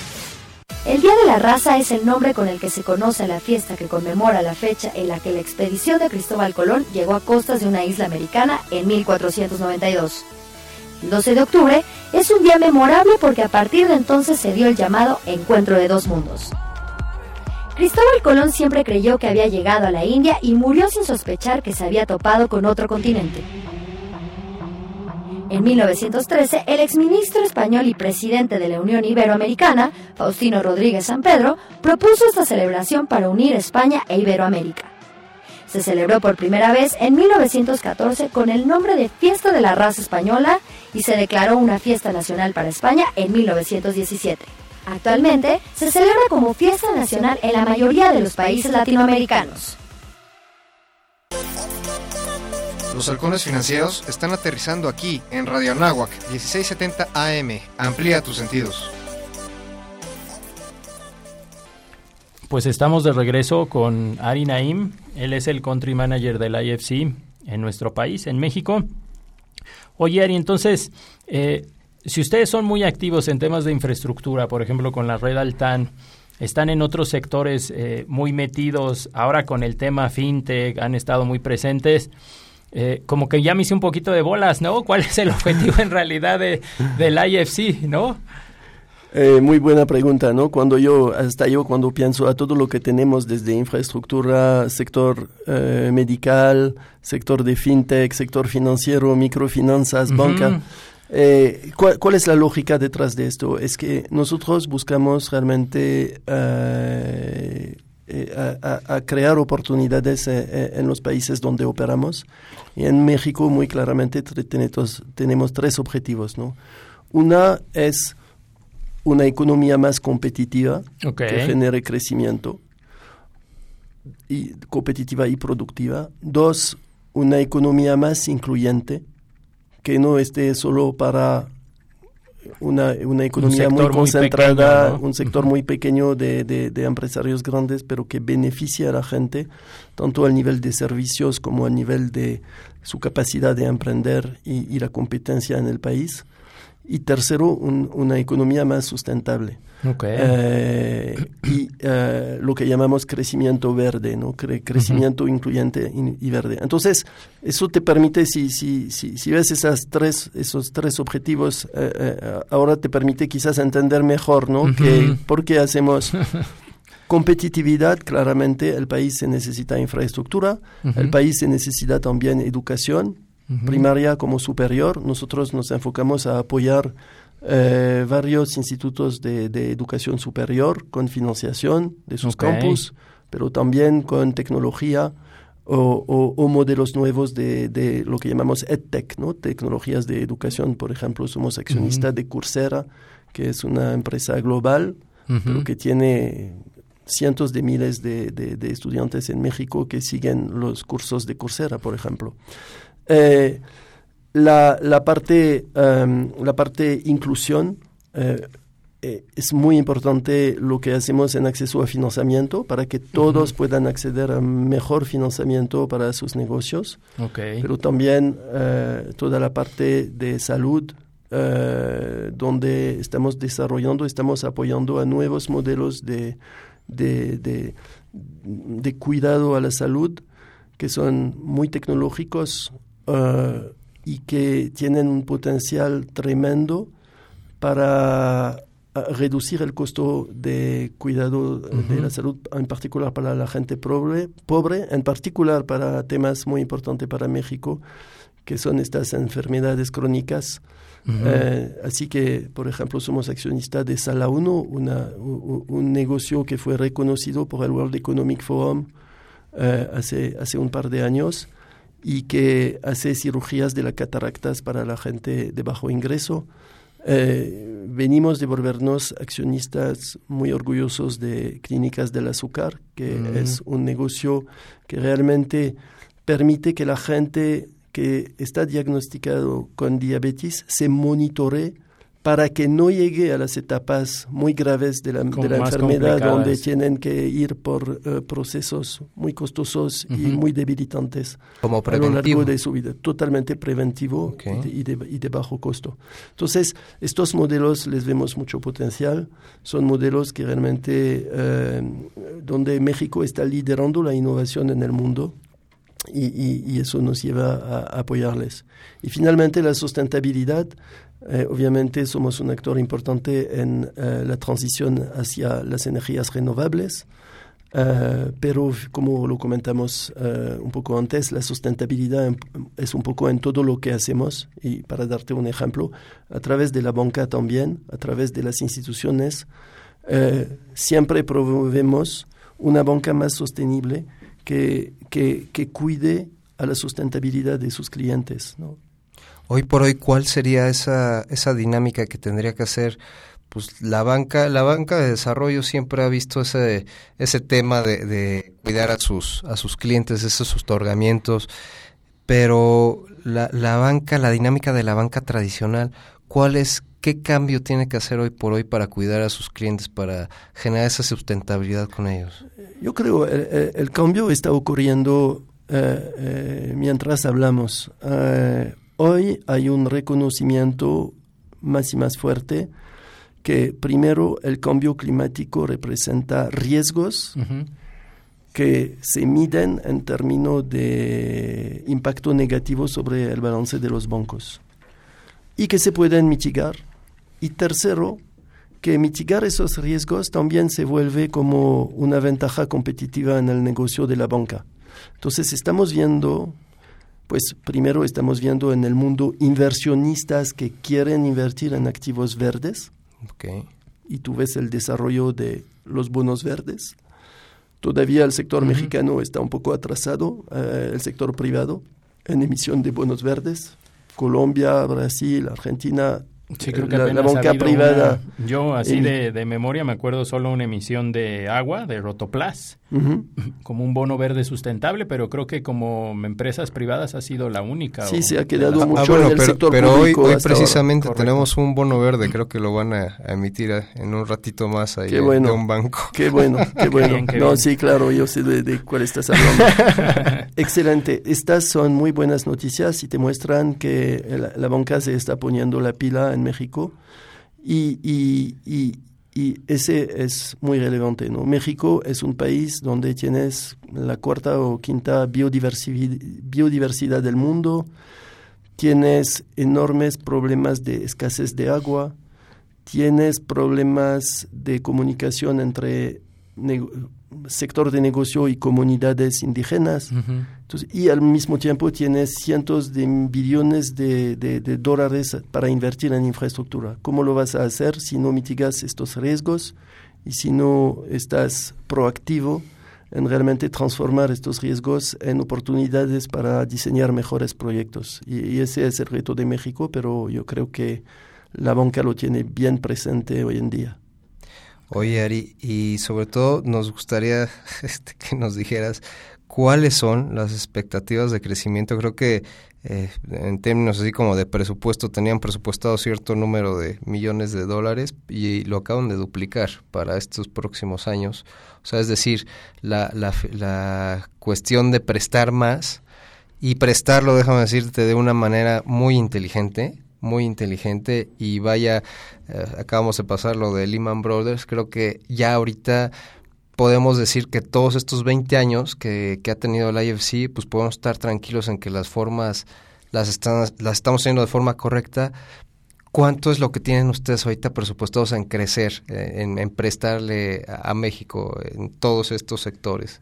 El Día de la Raza es el nombre con el que se conoce la fiesta que conmemora la fecha en la que la expedición de Cristóbal Colón llegó a costas de una isla americana en 1492. El 12 de octubre es un día memorable porque a partir de entonces se dio el llamado Encuentro de Dos Mundos. Cristóbal Colón siempre creyó que había llegado a la India y murió sin sospechar que se había topado con otro continente. En 1913, el exministro español y presidente de la Unión Iberoamericana, Faustino Rodríguez San Pedro, propuso esta celebración para unir España e Iberoamérica. Se celebró por primera vez en 1914 con el nombre de Fiesta de la Raza Española y se declaró una fiesta nacional para España en 1917. Actualmente se celebra como fiesta nacional en la mayoría de los países latinoamericanos. Los halcones financieros están aterrizando aquí en Radio Anáhuac 1670 AM. Amplía tus sentidos. Pues estamos de regreso con Ari Naim. Él es el country manager del IFC en nuestro país, en México. Oye, Ari, entonces, eh, si ustedes son muy activos en temas de infraestructura, por ejemplo, con la red Altan, están en otros sectores eh, muy metidos, ahora con el tema fintech, han estado muy presentes. Eh, como que ya me hice un poquito de bolas, ¿no? ¿Cuál es el objetivo en realidad de, del IFC, ¿no? Eh, muy buena pregunta, ¿no? Cuando yo, hasta yo cuando pienso a todo lo que tenemos desde infraestructura, sector eh, medical, sector de fintech, sector financiero, microfinanzas, banca, eh, ¿cuál, es la lógica detrás de esto? Es que nosotros buscamos realmente a, crear oportunidades en los países donde operamos. Y en México, muy claramente, tenemos, tenemos tres objetivos, ¿no? Una es una economía más competitiva que genere crecimiento y competitiva y productiva. Dos, una economía más incluyente que no esté solo para una, una economía muy concentrada, un sector muy pequeño de, de, empresarios grandes, pero que beneficia a la gente, tanto al nivel de servicios como a nivel de su capacidad de emprender y la competencia en el país y tercero, una economía más sustentable. Eh, y eh, lo que llamamos crecimiento verde, ¿no? crecimiento incluyente y, verde. Entonces, eso te permite, si, si, si, si ves esas tres, esos tres objetivos, eh, ahora te permite quizás entender mejor ¿no? que, por qué hacemos competitividad, claramente el país se necesita infraestructura, el país se necesita también educación, primaria como superior. Nosotros nos enfocamos a apoyar eh, varios institutos de, educación superior con financiación de sus campus, pero también con tecnología o, modelos nuevos de, lo que llamamos EdTech, ¿no? tecnologías de educación. Por ejemplo, somos accionistas de Coursera, que es una empresa global, pero que tiene cientos de miles de, de, estudiantes en México que siguen los cursos de Coursera, por ejemplo. Eh, la, la, parte, em, la parte inclusión eh, eh, es muy importante lo que hacemos en acceso a financiamiento para que todos puedan acceder a mejor financiamiento para sus negocios, pero también toda la parte de salud, donde estamos desarrollando, estamos apoyando a nuevos modelos de, de, de, de cuidado a la salud que son muy tecnológicos, eh, y que tienen un potencial tremendo para eh, reducir el costo de cuidado de la salud, en particular para la gente pobre, pobre, en particular para temas muy importantes para México, que son estas enfermedades crónicas. Eh, así que, por ejemplo, somos accionistas de Sala 1, una, un, negocio que fue reconocido por el World Economic Forum hace, hace un par de años y que hace cirugías de las cataractas para la gente de bajo ingreso. Eh, venimos de volvernos accionistas muy orgullosos de Clínicas del Azúcar, que mm. es un negocio que realmente permite que la gente que está diagnosticado con diabetes se monitore para que no llegue a las etapas muy graves de la, de la enfermedad, donde tienen que ir por eh, procesos muy costosos y muy debilitantes Como a lo largo de su vida. Totalmente preventivo y, de, y, de, bajo costo. Entonces, estos modelos les vemos mucho potencial. Son modelos que realmente, eh, donde México está liderando la innovación en el mundo. Y, y, eso nos lleva a apoyarles. Y finalmente la sustentabilidad eh, obviamente somos un actor importante en eh, la transición hacia las energías renovables, eh, pero como lo comentamos un poco antes, la sustentabilidad es un poco en todo lo que hacemos y para darte un ejemplo, a través de la banca también, a través de las instituciones, siempre promovemos una banca más sostenible que, que, que cuide a la sustentabilidad de sus clientes. Hoy por hoy, ¿cuál sería esa, esa dinámica que tendría que hacer? Pues la banca, la banca de desarrollo siempre ha visto ese, ese tema de, cuidar a sus, a sus clientes, esos otorgamientos, pero la, la banca, la dinámica de la banca tradicional, ¿cuál es, qué cambio tiene que hacer hoy por hoy para cuidar a sus clientes, para generar esa sustentabilidad con ellos? Yo creo el, el cambio está ocurriendo eh, eh, mientras hablamos. Eh, hoy hay un reconocimiento más y más fuerte que primero el cambio climático representa riesgos que se miden en términos de impacto negativo sobre el balance de los bancos y que se pueden mitigar. Y tercero, que mitigar esos riesgos también se vuelve como una ventaja competitiva en el negocio de la banca. Entonces estamos viendo, pues primero estamos viendo en el mundo inversionistas que quieren invertir en activos verdes. Y tú ves el desarrollo de los bonos verdes. Todavía el sector mexicano está un poco atrasado, eh, el sector privado, en emisión de bonos verdes. Colombia, Brasil, Argentina Sí, creo que la, banca privada. yo, así de, de, memoria, me acuerdo solo una emisión de agua, de Rotoplas, como un bono verde sustentable, pero creo que como empresas privadas ha sido la única. Sí, se ha quedado mucho en el pero, sector pero hoy, hoy precisamente tenemos un bono verde, creo que lo van a, emitir en un ratito más ahí de un banco. Qué bueno, qué bueno. no, sí, claro, yo sé de, de cuál estás hablando. Excelente. Estas son muy buenas noticias y te muestran que la, la banca se está poniendo la pila en México y, y, y, ese es muy relevante. ¿no? México es un país donde tienes la cuarta o quinta biodiversidad del mundo, tienes enormes problemas de escasez de agua, tienes problemas de comunicación entre sector de negocio y comunidades indígenas. Y al mismo tiempo tienes cientos de billones de, dólares para invertir en infraestructura. ¿Cómo lo vas a hacer si no mitigas estos riesgos y si no estás proactivo en realmente transformar estos riesgos en oportunidades para diseñar mejores proyectos? y ese es el reto de México, pero yo creo que la banca lo tiene bien presente hoy en día. Oye, Ari, y sobre todo nos gustaría este, que nos dijeras cuáles son las expectativas de crecimiento. Creo que eh, en términos así como de presupuesto, tenían presupuestado cierto número de millones de dólares y lo acaban de duplicar para estos próximos años. O sea, es decir, la, la, cuestión de prestar más y prestarlo, déjame decirte, de una manera muy inteligente, muy inteligente y vaya, eh, acabamos de pasar lo de Lehman Brothers, creo que ya ahorita podemos decir que todos estos 20 años que, ha tenido la IFC, pues podemos estar tranquilos en que las formas las, están, las estamos haciendo de forma correcta. ¿Cuánto es lo que tienen ustedes ahorita presupuestados en crecer, eh, en prestarle a México en todos estos sectores?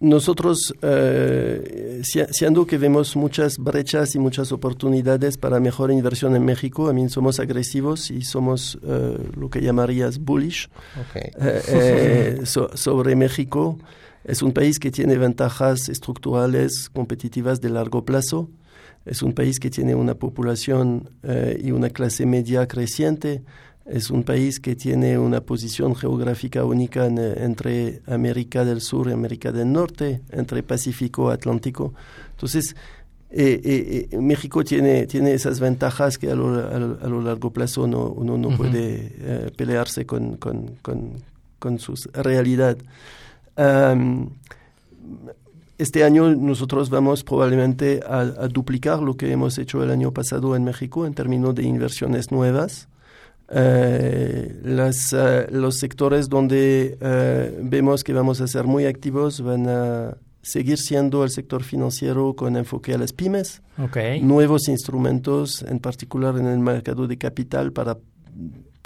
Nosotros, eh, siendo que vemos muchas brechas y muchas oportunidades para mejor inversión en México, también somos agresivos y somos eh, lo que llamarías bullish eh, sobre México. Es un país que tiene ventajas estructurales competitivas de largo plazo. Es un país que tiene una población y una clase media creciente es un país que tiene una posición geográfica única entre América del Sur y América del Norte, entre Pacífico y Atlántico. Entonces, eh, eh, eh, México tiene, tiene esas ventajas que a lo, a lo, largo plazo no, uno no puede pelearse con, con, con, su realidad. este año nosotros vamos probablemente a, a, duplicar lo que hemos hecho el año pasado en México en términos de inversiones nuevas. Eh, las, eh, los sectores donde eh, vemos que vamos a ser muy activos van a seguir siendo el sector financiero con enfoque a las pymes, nuevos instrumentos, en particular en el mercado de capital para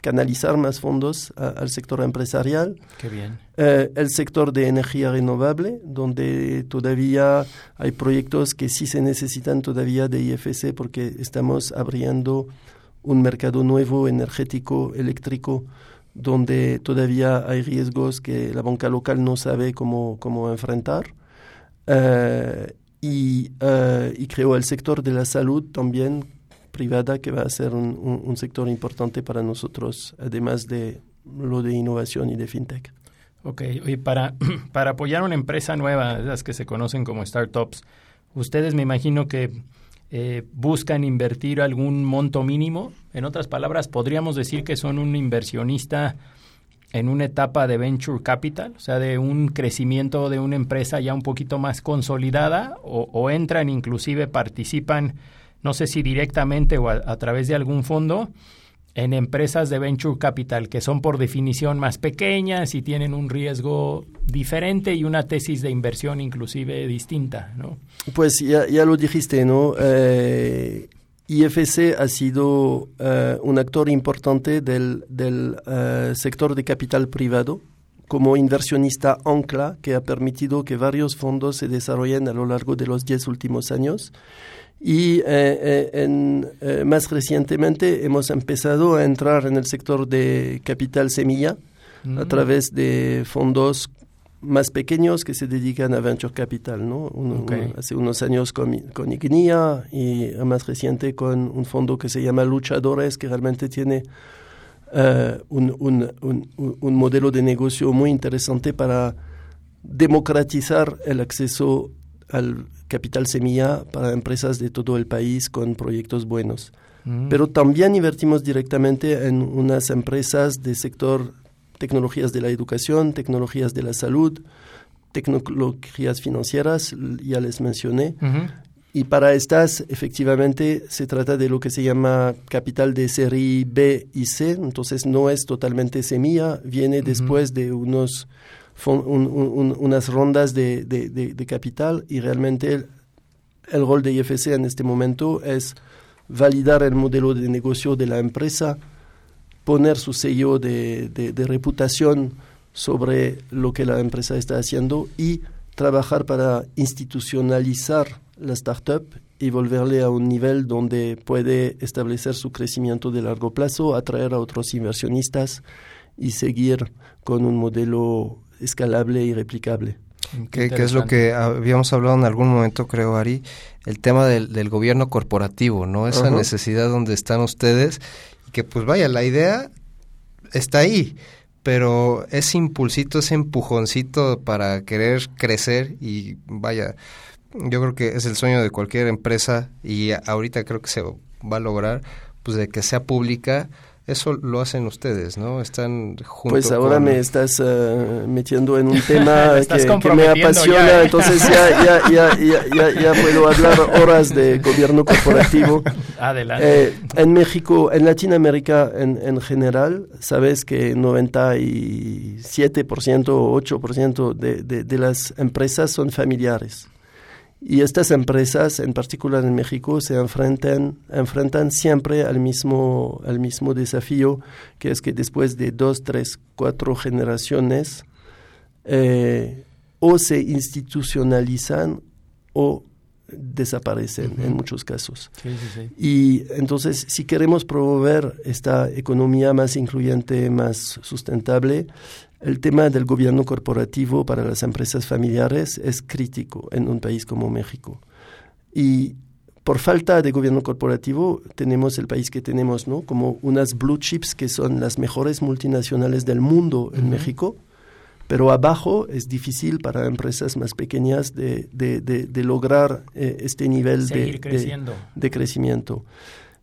canalizar más fondos al sector empresarial. Qué bien. el sector de energía renovable, donde todavía hay proyectos que sí se necesitan todavía de IFC porque estamos abriendo un mercado nuevo energético eléctrico donde todavía hay riesgos que la banca local no sabe cómo, cómo enfrentar. Eh, y, uh, y, creo el sector de la salud también privada que va a ser un, un, sector importante para nosotros, además de lo de innovación y de fintech. Ok, y para, para apoyar una empresa nueva, las que se conocen como startups, Ustedes me imagino que eh, buscan invertir algún monto mínimo. En otras palabras, podríamos decir que son un inversionista en una etapa de venture capital, o sea, de un crecimiento de una empresa ya un poquito más consolidada, o, entran, inclusive participan, no sé si directamente o a través de algún fondo, en empresas de venture capital que son por definición más pequeñas y tienen un riesgo diferente y una tesis de inversión inclusive distinta, ¿no? Pues ya, ya lo dijiste, ¿no? Eh, IFC ha sido eh, un actor importante del, del eh, sector de capital privado como inversionista ancla que ha permitido que varios fondos se desarrollen a lo largo de los diez últimos años y eh, eh, en, eh, más recientemente hemos empezado a entrar en el sector de capital semilla a mm. través de fondos más pequeños que se dedican a venture capital, ¿no? hace unos años con, con Ignia y más reciente con un fondo que se llama Luchadores, que realmente tiene un, un, un, modelo de negocio muy interesante para democratizar el acceso al capital semilla para empresas de todo el país con proyectos buenos. Mm. Pero también invertimos directamente en unas empresas del sector tecnologías de la educación, tecnologías de la salud, tecnologías financieras, ya les mencioné. Y para estas, efectivamente, se trata de lo que se llama capital de serie B y C, entonces no es totalmente semilla, viene después de unos unas rondas de, de, capital y realmente el, el, rol de IFC en este momento es validar el modelo de negocio de la empresa, poner su sello de, reputación sobre lo que la empresa está haciendo y trabajar para institucionalizar la startup y volverle a un nivel donde puede establecer su crecimiento de largo plazo, atraer a otros inversionistas y seguir con un modelo escalable y replicable. Que, es lo que habíamos hablado en algún momento, creo, Ari, el tema del, gobierno corporativo, ¿no? Esa necesidad donde están ustedes, y que pues vaya, la idea está ahí, pero ese impulsito, ese empujoncito para querer crecer y vaya, yo creo que es el sueño de cualquier empresa y ahorita creo que se va a lograr, pues de que sea pública, eso lo hacen ustedes, ¿no? Están juntos. Pues ahora me estás eh, metiendo en un tema que, me apasiona, entonces ya, ya, ya, ya, puedo hablar horas de gobierno corporativo. Adelante. Eh, en México, en Latinoamérica en, en general, sabes que 97% o 8% de, de, de las empresas son familiares. Y estas empresas, en particular en México, se enfrentan, enfrentan siempre al mismo, al mismo desafío, que es que después de dos, tres, cuatro generaciones, eh, o se institucionalizan o desaparecen en muchos casos. Y entonces, si queremos promover esta economía más incluyente, más sustentable, el tema del gobierno corporativo para las empresas familiares es crítico en un país como México. Y por falta de gobierno corporativo tenemos el país que tenemos, ¿no? Como unas blue chips que son las mejores multinacionales del mundo en México, pero abajo es difícil para empresas más pequeñas de, de, lograr eh, este nivel de, de, crecimiento.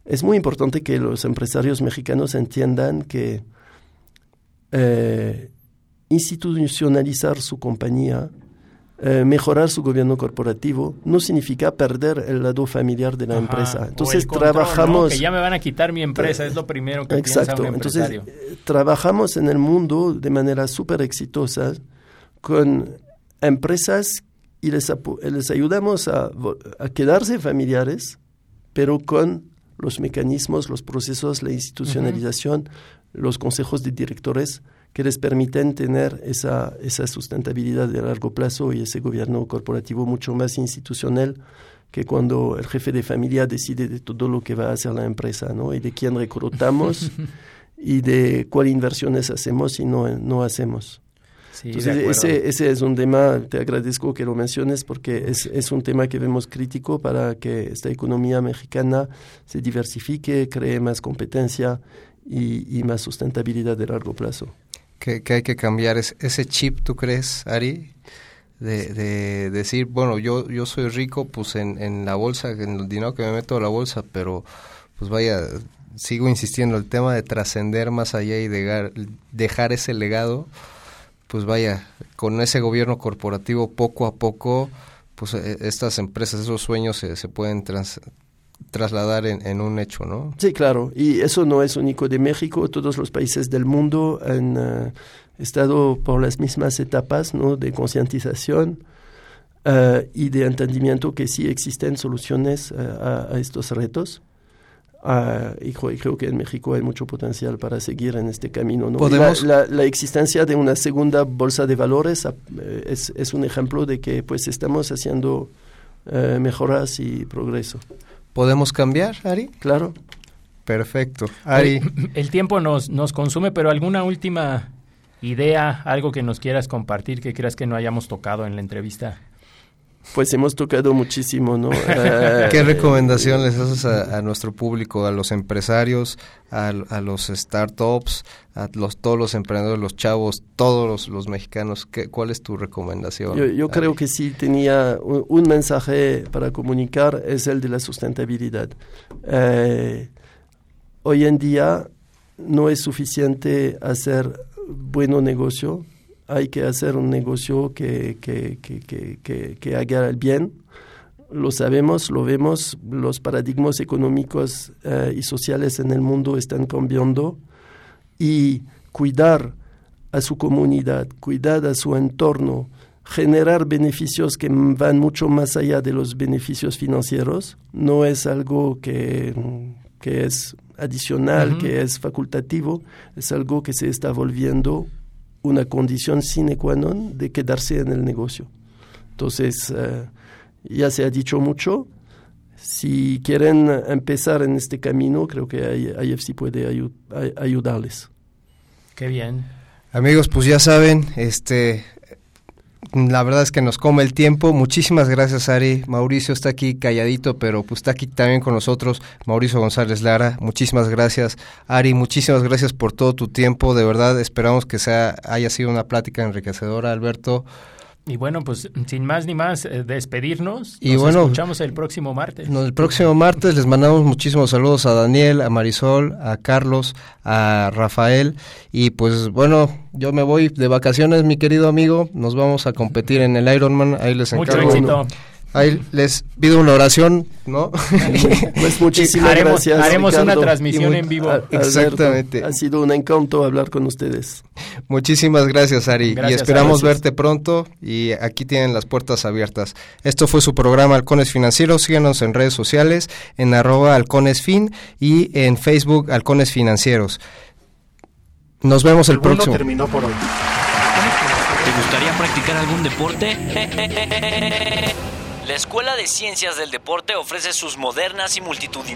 Es muy importante que los empresarios mexicanos entiendan que eh, institucionalizar su compañía, eh, mejorar su gobierno corporativo, no significa perder el lado familiar de la empresa. Entonces trabajamos... Que ya me van a quitar mi empresa, es lo primero que Exacto. piensa un Entonces eh, trabajamos en el mundo de manera súper exitosa con empresas y les, les ayudamos a, a quedarse familiares, pero con los mecanismos, los procesos, la institucionalización, los consejos de directores que les permiten tener esa, esa sustentabilidad de largo plazo y ese gobierno corporativo mucho más institucional que cuando el jefe de familia decide de todo lo que va a hacer la empresa, ¿no? Y de quién reclutamos y de cuáles inversiones hacemos y no, no hacemos. Entonces, ese, ese es un tema, te agradezco que lo menciones porque es, es un tema que vemos crítico para que esta economía mexicana se diversifique, cree más competencia y, y más sustentabilidad de largo plazo que, hay que cambiar ese chip, ¿tú crees, Ari? de, decir, bueno, yo, yo soy rico pues en, en la bolsa, en el dinero que me meto a la bolsa, pero pues vaya, sigo insistiendo, el tema de trascender más allá y dejar, dejar ese legado, pues vaya, con ese gobierno corporativo poco a poco, pues e, estas empresas, esos sueños se, se pueden trasladar en, un hecho, ¿no? Sí, claro, y eso no es único de México, todos los países del mundo han eh, estado por las mismas etapas ¿no? de concientización eh, y de entendimiento que sí existen soluciones eh, a, estos retos. Uh, y, creo que en México hay mucho potencial para seguir en este camino. ¿no? La, la, existencia de una segunda bolsa de valores es, es, un ejemplo de que pues estamos haciendo mejoras y progreso. ¿Podemos cambiar, Ari? Claro. Perfecto. Ari. El, tiempo nos, nos consume, pero alguna última idea, algo que nos quieras compartir que creas que no hayamos tocado en la entrevista. Pues hemos tocado muchísimo, ¿no? ¿Qué recomendación les haces a, nuestro público, a los empresarios, a, los startups, a los, todos los emprendedores, los chavos, todos los, mexicanos? ¿qué, ¿Cuál es tu recomendación? Yo, creo que sí tenía un, mensaje para comunicar, es el de la sustentabilidad. Eh, hoy en día no es suficiente hacer bueno negocio, hay que hacer un negocio que, que, que, que, haga el bien. Lo sabemos, lo vemos, los paradigmas económicos eh, y sociales en el mundo están cambiando y cuidar a su comunidad, cuidar a su entorno, generar beneficios que van mucho más allá de los beneficios financieros, no es algo que, que es adicional, que es facultativo, es algo que se está volviendo una condición sine qua non de quedarse en el negocio. Entonces, eh, ya se ha dicho mucho. Si quieren empezar en este camino, creo que IFC puede ayudarles. Qué bien. Amigos, pues ya saben, este, la verdad es que nos come el tiempo. Muchísimas gracias, Ari. Mauricio está aquí calladito, pero pues está aquí también con nosotros. Mauricio González Lara, muchísimas gracias. Ari, muchísimas gracias por todo tu tiempo. De verdad, esperamos que sea haya sido una plática enriquecedora, Alberto. Y bueno, pues sin más ni más, eh, despedirnos. Y nos bueno, escuchamos el próximo martes. el próximo martes les mandamos muchísimos saludos a Daniel, a Marisol, a Carlos, a Rafael. Y pues bueno, yo me voy de vacaciones, mi querido amigo. Nos vamos a competir en el Ironman. Ahí les encargo. Mucho éxito. Ahí les pido una oración, ¿no? pues muchísimas haremos, gracias. Haremos una transmisión en vivo. Exactamente. Ha sido un encanto hablar con ustedes. Muchísimas gracias, Ari. y esperamos verte pronto. Y aquí tienen las puertas abiertas. Esto fue su programa Halcones Financieros. Síganos en redes sociales, en arroba halconesfin y en Facebook Halcones Financieros. Nos vemos el, el próximo. terminó por hoy. ¿Te gustaría practicar algún deporte? La Escuela de Ciencias del Deporte ofrece sus modernas y multitudinarias